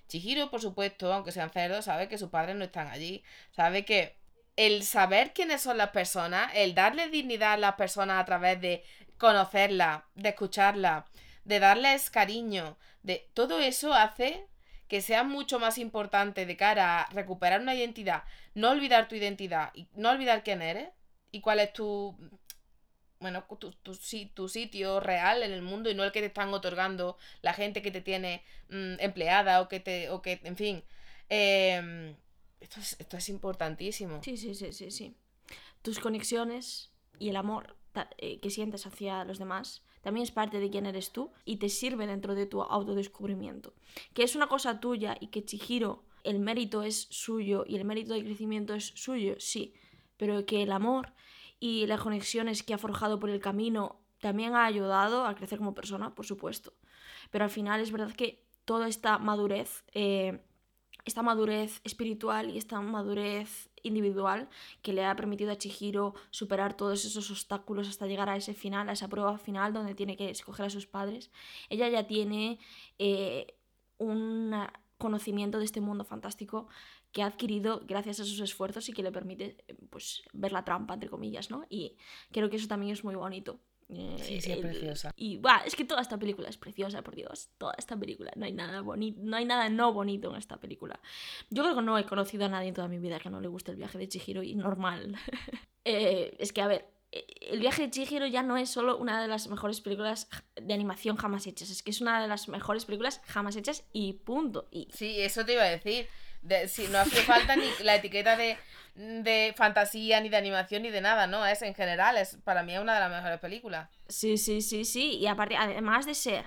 [SPEAKER 2] Chihiro, por supuesto, aunque sean cerdos, sabe que sus padres no están allí. Sabe que el saber quiénes son las personas, el darle dignidad a las personas a través de conocerlas, de escucharlas, de darles cariño, de todo eso hace que sea mucho más importante de cara a recuperar una identidad, no olvidar tu identidad no olvidar quién eres y cuál es tu bueno, tu, tu, tu sitio real en el mundo y no el que te están otorgando la gente que te tiene mm, empleada o que te, o que, en fin. Em, esto, es, esto es importantísimo.
[SPEAKER 1] Sí, sí, sí, sí, sí. Tus conexiones y el amor eh, que sientes hacia los demás también es parte de quién eres tú y te sirve dentro de tu autodescubrimiento. Que es una cosa tuya y que Chihiro, el mérito es suyo y el mérito del crecimiento es suyo, sí. Pero que el amor y las conexiones que ha forjado por el camino también ha ayudado a crecer como persona, por supuesto. Pero al final es verdad que toda esta madurez, eh, esta madurez espiritual y esta madurez individual que le ha permitido a Chihiro superar todos esos obstáculos hasta llegar a ese final, a esa prueba final donde tiene que escoger a sus padres, ella ya tiene eh, un conocimiento de este mundo fantástico que ha adquirido gracias a sus esfuerzos y que le permite eh, pues ver la trampa entre comillas, ¿no? Y creo que eso también es muy bonito. Eh,
[SPEAKER 2] Sí, sí, es preciosa.
[SPEAKER 1] Y buah, es que toda esta película es preciosa, por Dios. Toda esta película. No hay nada bonito, no hay nada no bonito en esta película. Yo creo que no he conocido a nadie en toda mi vida que no le guste el viaje de Chihiro y normal. Eh, es que, a ver, el viaje de Chihiro ya no es solo una de las mejores películas de animación jamás hechas, es que es una de las mejores películas jamás hechas y punto. Y
[SPEAKER 2] Sí, eso te iba a decir. De- si no hace falta ni la etiqueta de, de fantasía, ni de animación, ni de nada, ¿no? Es en general, es para mí es una de las mejores películas.
[SPEAKER 1] Sí, sí, sí, sí. Y aparte, además de ser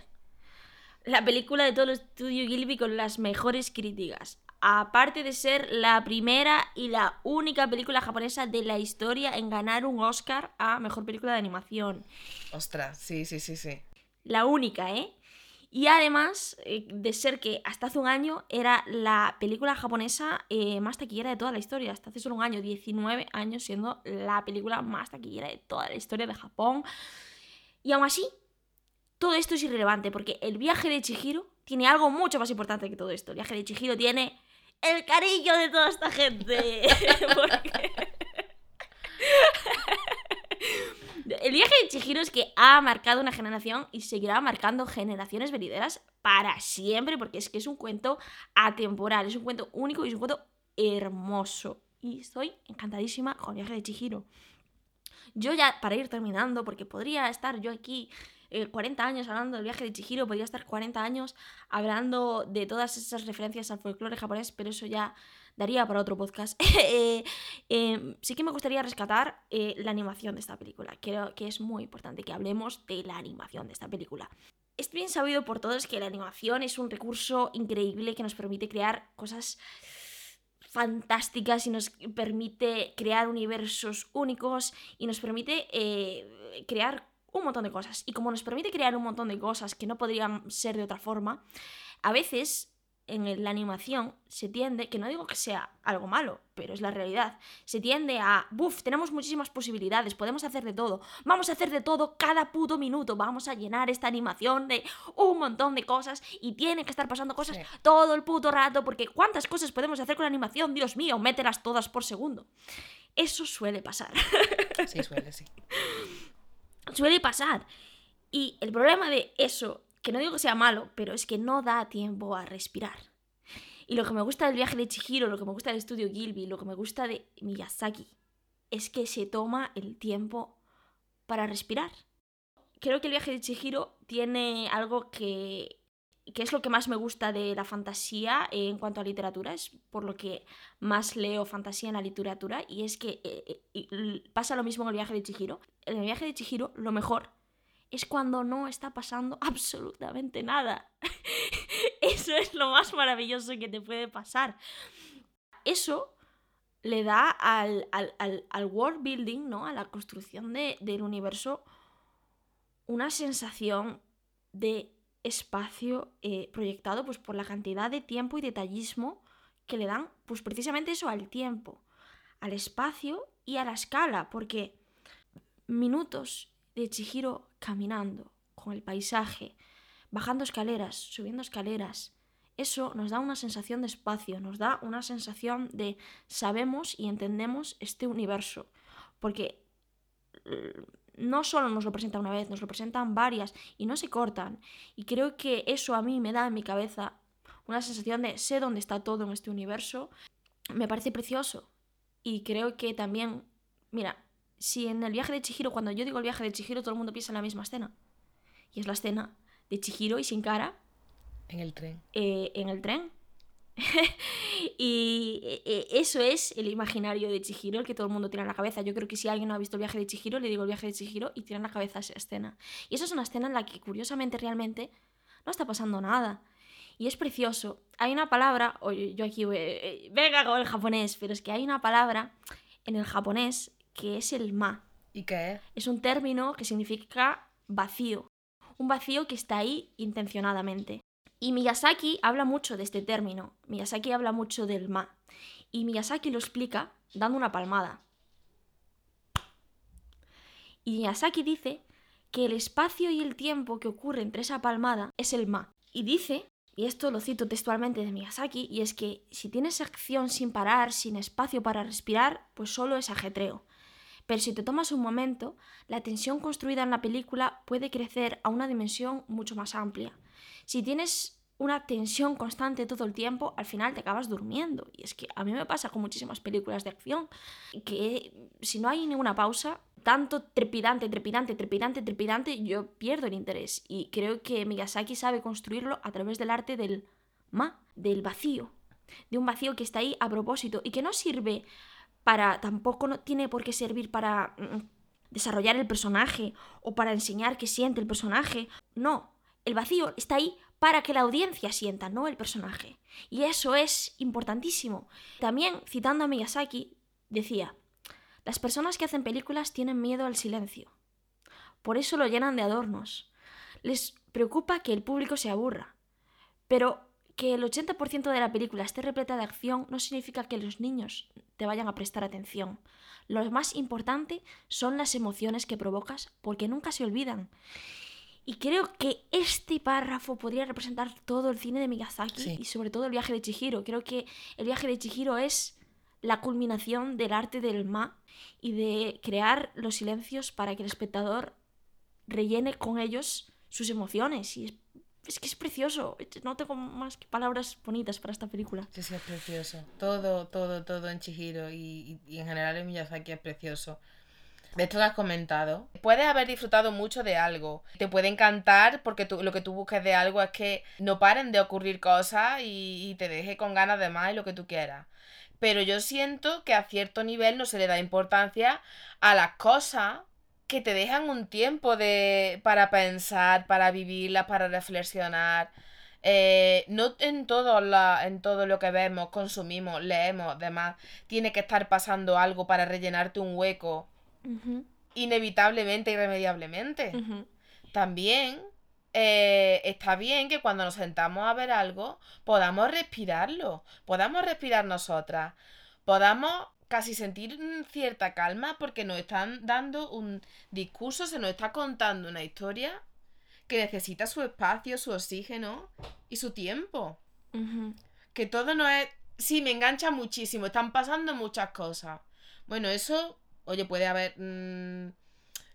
[SPEAKER 1] la película de todo el estudio Gilby con las mejores críticas. Aparte de ser la primera y la única película japonesa de la historia en ganar un Oscar a mejor película de animación.
[SPEAKER 2] Ostras, sí, sí, sí, sí.
[SPEAKER 1] La única, ¿eh? Y además eh, de ser que hasta hace un año era la película japonesa eh, más taquillera de toda la historia. Hasta hace solo un año, 19 años siendo la película más taquillera de toda la historia de Japón. Y aún así, todo esto es irrelevante porque el viaje de Chihiro tiene algo mucho más importante que todo esto. El viaje de Chihiro tiene el cariño de toda esta gente. Porque- El viaje de Chihiro es que ha marcado una generación y seguirá marcando generaciones venideras para siempre, porque es que es un cuento atemporal, es un cuento único y es un cuento hermoso. Y estoy encantadísima con el viaje de Chihiro. Yo ya, para ir terminando, porque podría estar yo aquí eh, 40 años hablando del viaje de Chihiro, podría estar 40 años hablando de todas esas referencias al folclore japonés, pero eso ya daría para otro podcast. Eh, eh, sí que me gustaría rescatar eh, la animación de esta película. Creo que es muy importante que hablemos de la animación de esta película. Es bien sabido por todos que la animación es un recurso increíble que nos permite crear cosas fantásticas y nos permite crear universos únicos y nos permite eh, crear un montón de cosas. Y como nos permite crear un montón de cosas que no podrían ser de otra forma, a veces en la animación se tiende, que no digo que sea algo malo, pero es la realidad, se tiende a, buf, tenemos muchísimas posibilidades, podemos hacer de todo, vamos a hacer de todo cada puto minuto, vamos a llenar esta animación de un montón de cosas y tienen que estar pasando cosas
[SPEAKER 2] Sí.
[SPEAKER 1] todo el puto rato, porque ¿cuántas cosas podemos hacer con la animación? Dios mío, mételas todas por segundo. Eso suele pasar.
[SPEAKER 2] Sí, suele, sí.
[SPEAKER 1] suele pasar. Y el problema de eso, que no digo que sea malo, pero es que no da tiempo a respirar. Y lo que me gusta del viaje de Chihiro, lo que me gusta del estudio Gilby, lo que me gusta de Miyazaki, es que se toma el tiempo para respirar. Creo que el viaje de Chihiro tiene algo que, que es lo que más me gusta de la fantasía en cuanto a literatura, es por lo que más leo fantasía en la literatura, y es que eh, eh, pasa lo mismo en el viaje de Chihiro. En el viaje de Chihiro, lo mejor es cuando no está pasando absolutamente nada. Eso es lo más maravilloso que te puede pasar. Eso le da al, al, al- al world building, ¿no? A la construcción de- del universo, una sensación de espacio eh, proyectado pues, por la cantidad de tiempo y detallismo que le dan, pues precisamente eso, al tiempo, al espacio y a la escala, porque minutos de Chihiro caminando con el paisaje, bajando escaleras, subiendo escaleras, eso nos da una sensación de espacio, nos da una sensación de sabemos y entendemos este universo, porque eh, no solo nos lo presenta una vez, nos lo presentan varias y no se cortan. Y creo que eso a mí me da en mi cabeza una sensación de sé dónde está todo en este universo. Me parece precioso. Y creo que también, mira, si en el viaje de Chihiro, cuando yo digo el viaje de Chihiro, todo el mundo piensa en la misma escena. Y es la escena de Chihiro y Sin Cara
[SPEAKER 2] En el tren.
[SPEAKER 1] eh, en el tren. y eh, eh, eso es el imaginario de Chihiro, el que todo el mundo tiene en la cabeza. Yo creo que si alguien no ha visto el viaje de Chihiro, le digo el viaje de Chihiro y tiene en la cabeza esa escena. Y eso es una escena en la que curiosamente realmente no está pasando nada. Y es precioso. Hay una palabra, oye, yo aquí voy- venga con el japonés, pero es que hay una palabra en el japonés que es el ma
[SPEAKER 2] ¿Y qué es?
[SPEAKER 1] es un término que significa vacío. Un vacío que está ahí intencionadamente. Y Miyazaki habla mucho de este término. Miyazaki habla mucho del ma. Y Miyazaki lo explica dando una palmada. Y Miyazaki dice que el espacio y el tiempo que ocurre entre esa palmada es el ma. Y dice, y esto lo cito textualmente de Miyazaki, y es que si tienes acción sin parar, sin espacio para respirar, pues solo es ajetreo. Pero si te tomas un momento, la tensión construida en la película puede crecer a una dimensión mucho más amplia. Si tienes una tensión constante todo el tiempo, al final te acabas durmiendo. Y es que a mí me pasa con muchísimas películas de acción, que si no hay ninguna pausa, tanto trepidante, trepidante, trepidante, trepidante, yo pierdo el interés. Y creo que Miyazaki sabe construirlo a través del arte del ma, del vacío. De un vacío que está ahí a propósito y que no sirve para tampoco no tiene por qué servir para mm, desarrollar el personaje o para enseñar qué siente el personaje. No, el vacío está ahí para que la audiencia sienta, no el personaje. Y eso es importantísimo. También, citando a Miyazaki, decía, las personas que hacen películas tienen miedo al silencio. Por eso lo llenan de adornos. Les preocupa que el público se aburra. Pero que el 80% de la película esté repleta de acción no significa que los niños te vayan a prestar atención. Lo más importante son las emociones que provocas porque nunca se olvidan. Y creo que este párrafo podría representar todo el cine de Miyazaki
[SPEAKER 2] Sí.
[SPEAKER 1] y sobre todo el viaje de Chihiro. Creo que el viaje de Chihiro es la culminación del arte del ma y de crear los silencios para que el espectador rellene con ellos sus emociones. Y es, que es precioso. No tengo más que palabras bonitas para esta película.
[SPEAKER 2] Sí, sí, es precioso. Todo, todo, todo en Chihiro y, y- en general en Miyazaki es precioso. De esto que has comentado, puedes haber disfrutado mucho de algo. Te puede encantar porque lo que tú busques de algo es que no paren de ocurrir cosas y, y te deje con ganas de más y lo que tú quieras. Pero yo siento que a cierto nivel no se le da importancia a las cosas que te dejan un tiempo de, para pensar, para vivirlas, para reflexionar. Eh, no en todo, la, en todo lo que vemos, consumimos, leemos, demás, tiene que estar pasando algo para rellenarte un hueco inevitablemente, irremediablemente. También eh, está bien que cuando nos sentamos a ver algo podamos respirarlo, podamos respirar nosotras, podamos casi sentir mm, cierta calma porque nos están dando un discurso, se nos está contando una historia que necesita su espacio, su oxígeno y su tiempo. Que todo no es... Sí, me engancha muchísimo, están pasando muchas cosas. Bueno, eso, oye, puede haber mm,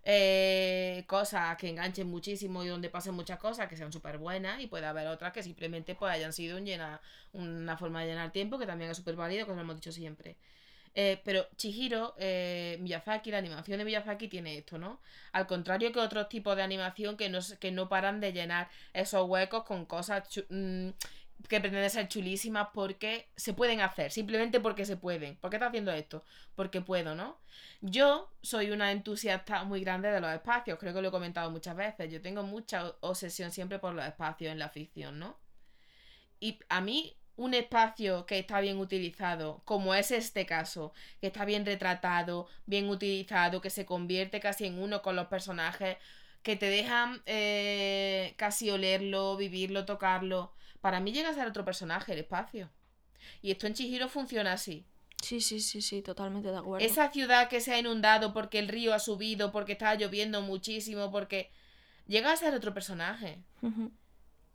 [SPEAKER 2] eh, cosas que enganchen muchísimo y donde pasen muchas cosas que sean súper buenas y puede haber otras que simplemente pues hayan sido un llena, una forma de llenar tiempo que también es súper válido, como hemos dicho siempre. Eh, pero Chihiro, eh, Miyazaki, la animación de Miyazaki tiene esto, ¿no? Al contrario que otros tipos de animación que no, que no paran de llenar esos huecos con cosas mm, que pretenden ser chulísimas porque se pueden hacer, simplemente porque se pueden. ¿Por qué está haciendo esto? Porque puedo, ¿no? Yo soy una entusiasta muy grande de los espacios, creo que lo he comentado muchas veces. Yo tengo mucha obsesión siempre por los espacios en la ficción, ¿no? Y a mí, un espacio que está bien utilizado, como es este caso, que está bien retratado, bien utilizado, que se convierte casi en uno con los personajes, que te dejan eh, casi olerlo, vivirlo, tocarlo. Para mí llega a ser otro personaje el espacio. Y esto en Chihiro funciona así.
[SPEAKER 1] Sí, sí, sí, sí, totalmente de acuerdo.
[SPEAKER 2] Esa ciudad que se ha inundado porque el río ha subido, porque está lloviendo muchísimo, porque llega a ser otro personaje.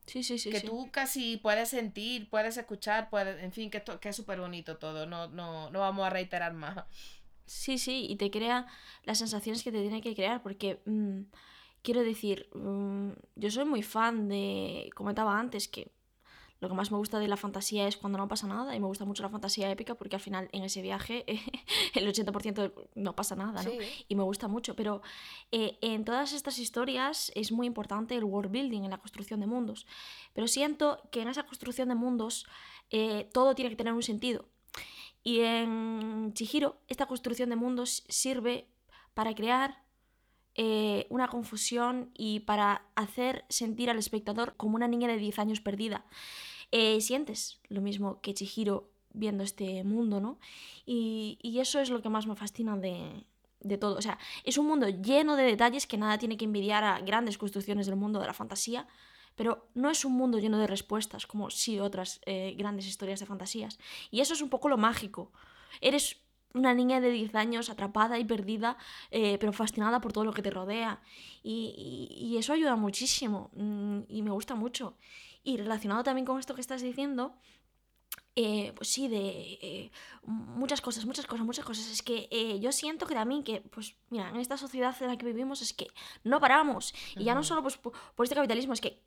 [SPEAKER 1] Sí, sí, sí.
[SPEAKER 2] que
[SPEAKER 1] sí.
[SPEAKER 2] tú casi puedes sentir, puedes escuchar, puedes, en fin, que, esto, que es súper bonito todo. No, no, no vamos a reiterar más.
[SPEAKER 1] Sí, sí, y te crea las sensaciones que te tiene que crear, porque mm, quiero decir, mm, yo soy muy fan de, comentaba antes, que lo que más me gusta de la fantasía es cuando no pasa nada, y me gusta mucho la fantasía épica, porque al final en ese viaje el 80% de- no pasa nada, ¿no? y me gusta mucho, pero eh, en todas estas historias es muy importante el world building, en la construcción de mundos. Pero siento que en esa construcción de mundos eh, todo tiene que tener un sentido. Y en Chihiro, esta construcción de mundos sirve para crear eh, una confusión y para hacer sentir al espectador como una niña de 10 años perdida. Eh, sientes lo mismo que Chihiro viendo este mundo, ¿no? Y, y eso es lo que más me fascina de, de todo. O sea, es un mundo lleno de detalles que nada tiene que envidiar a grandes construcciones del mundo de la fantasía, pero no es un mundo lleno de respuestas como sí otras eh, grandes historias de fantasías. Y eso es un poco lo mágico. Eres una niña de 10 años atrapada y perdida, eh, pero fascinada por todo lo que te rodea. Y, y- y eso ayuda muchísimo mm, y me gusta mucho. Y relacionado también con esto que estás diciendo, eh, pues sí, de eh, muchas cosas, muchas cosas, muchas cosas. Es que eh, yo siento que también que, pues, mira, en esta sociedad en la que vivimos es que no paramos. Y ya no solo pues, po- por, este capitalismo, es que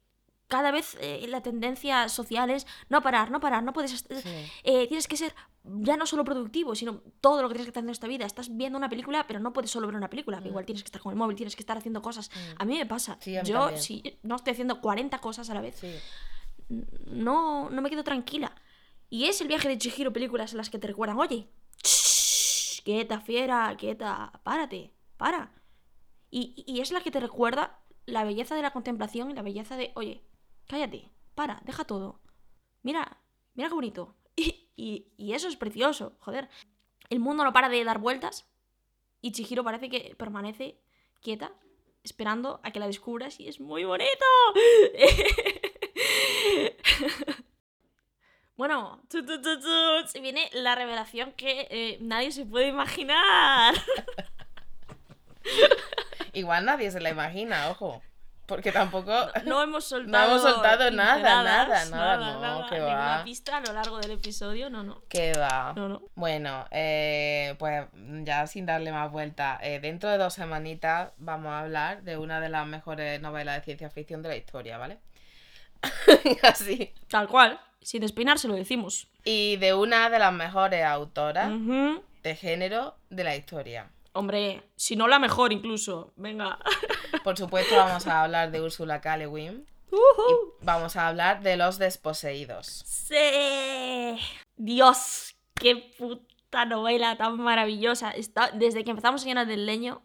[SPEAKER 1] cada vez eh, la tendencia social es no parar, no parar, no puedes...
[SPEAKER 2] Sí.
[SPEAKER 1] eh, tienes que ser ya no solo productivo, sino todo lo que tienes que estar haciendo en esta vida. Estás viendo una película, pero no puedes solo ver una película.
[SPEAKER 2] Mm.
[SPEAKER 1] Igual tienes que estar con el móvil, tienes que estar haciendo cosas.
[SPEAKER 2] Mm.
[SPEAKER 1] A mí me pasa.
[SPEAKER 2] Sí, a mí
[SPEAKER 1] Yo,
[SPEAKER 2] también.
[SPEAKER 1] si no estoy haciendo 40 cosas a la vez,
[SPEAKER 2] Sí.
[SPEAKER 1] no, no me quedo tranquila. Y es el viaje de Chihiro películas en las que te recuerdan, oye, shh, quieta, fiera, quieta, párate, para. Y, y es la que te recuerda la belleza de la contemplación y la belleza de, oye, cállate, para, deja todo. Mira, mira qué bonito. Y, y- y eso es precioso, joder. El mundo no para de dar vueltas y Chihiro parece que permanece quieta, esperando a que la descubras y es muy bonito. Bueno, tu, tu, tu, se viene la revelación que eh, nadie se puede imaginar.
[SPEAKER 2] Igual nadie se la imagina, ojo. Porque tampoco.
[SPEAKER 1] No hemos soltado,
[SPEAKER 2] hemos soltado nada,
[SPEAKER 1] pinceladas,
[SPEAKER 2] nada, nada, no, que
[SPEAKER 1] ninguna
[SPEAKER 2] va.
[SPEAKER 1] pista a lo largo del episodio, no, no.
[SPEAKER 2] Que va.
[SPEAKER 1] No, no.
[SPEAKER 2] Bueno, eh, pues ya sin darle más vuelta, eh, dentro de dos semanitas vamos a hablar de una de las mejores novelas de ciencia ficción de la historia, ¿vale? Así.
[SPEAKER 1] Tal cual. Sin despeinarse lo decimos.
[SPEAKER 2] Y de una de las mejores autoras de género de la historia.
[SPEAKER 1] Hombre, si no la mejor incluso. Venga.
[SPEAKER 2] Por supuesto, vamos a hablar de Úrsula K. Le Guin. Y vamos a hablar de Los Desposeídos.
[SPEAKER 1] Sí. Dios, qué puta novela tan maravillosa. Está, desde que empezamos Señora del Leño,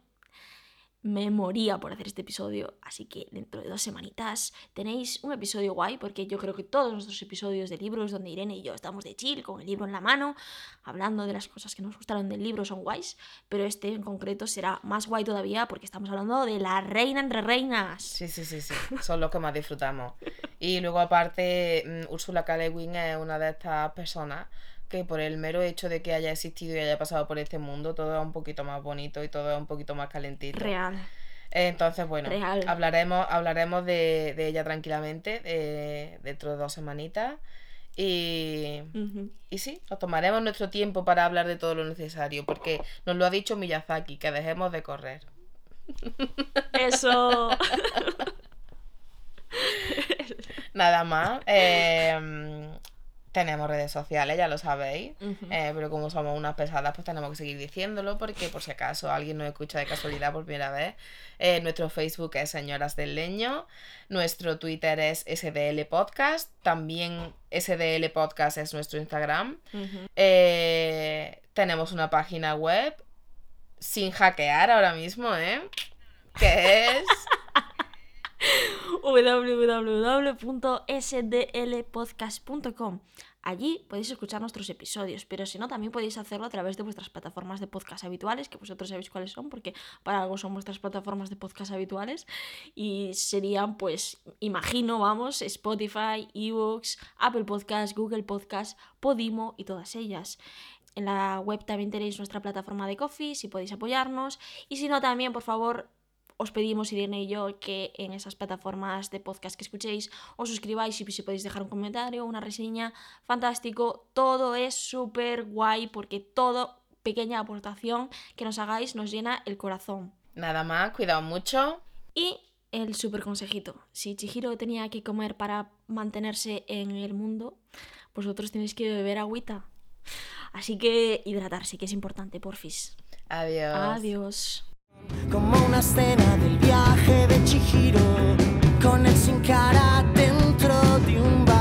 [SPEAKER 1] me moría por hacer este episodio, así que dentro de dos semanitas tenéis un episodio guay, porque yo creo que todos nuestros episodios de libros donde Irene y yo estamos de chill, con el libro en la mano, hablando de las cosas que nos gustaron del libro son guays, pero este en concreto será más guay todavía porque estamos hablando de la reina entre reinas.
[SPEAKER 2] Sí, sí, sí, sí, son los que más disfrutamos. Y luego aparte, mm, Úrsula K. Es una de estas personas que por el mero hecho de que haya existido y haya pasado por este mundo, todo es un poquito más bonito y todo es un poquito más calentito.
[SPEAKER 1] Real.
[SPEAKER 2] Entonces, bueno,
[SPEAKER 1] Real.
[SPEAKER 2] hablaremos, hablaremos de, de ella tranquilamente eh, dentro de dos semanitas. Y, y sí, nos tomaremos nuestro tiempo para hablar de todo lo necesario, porque nos lo ha dicho Miyazaki, que dejemos de correr.
[SPEAKER 1] Eso.
[SPEAKER 2] Nada más. eh, tenemos redes sociales, ya lo sabéis. Eh, pero como somos unas pesadas, pues tenemos que seguir diciéndolo, porque por si acaso alguien nos escucha de casualidad por primera vez. eh, nuestro Facebook es Señoras del Leño. Nuestro Twitter es SDL Podcast. También SDL Podcast es nuestro Instagram. Eh, tenemos una página web sin hackear ahora mismo, ¿eh? Que es
[SPEAKER 1] www.sdlpodcast.com. Allí podéis escuchar nuestros episodios, pero si no, también podéis hacerlo a través de vuestras plataformas de podcast habituales, que vosotros sabéis cuáles son, porque para algo son vuestras plataformas de podcast habituales. Y serían, pues, imagino, vamos, Spotify, eBooks, Apple Podcast, Google Podcast, Podimo y todas ellas. En la web también tenéis nuestra plataforma de Coffee, si podéis apoyarnos. Y si no, también, por favor, os pedimos, Irene y yo, que en esas plataformas de podcast que escuchéis os suscribáis y si podéis dejar un comentario, una reseña, fantástico. Todo es súper guay porque toda pequeña aportación que nos hagáis nos llena el corazón.
[SPEAKER 2] nada más, cuidado mucho.
[SPEAKER 1] Y el súper consejito. Si Chihiro tenía que comer para mantenerse en el mundo, vosotros tenéis que beber agüita. Así que hidratarse, que es importante, porfis.
[SPEAKER 2] Adiós.
[SPEAKER 1] Adiós
[SPEAKER 5] una escena del viaje de Chihiro con el sin cara dentro de un bar.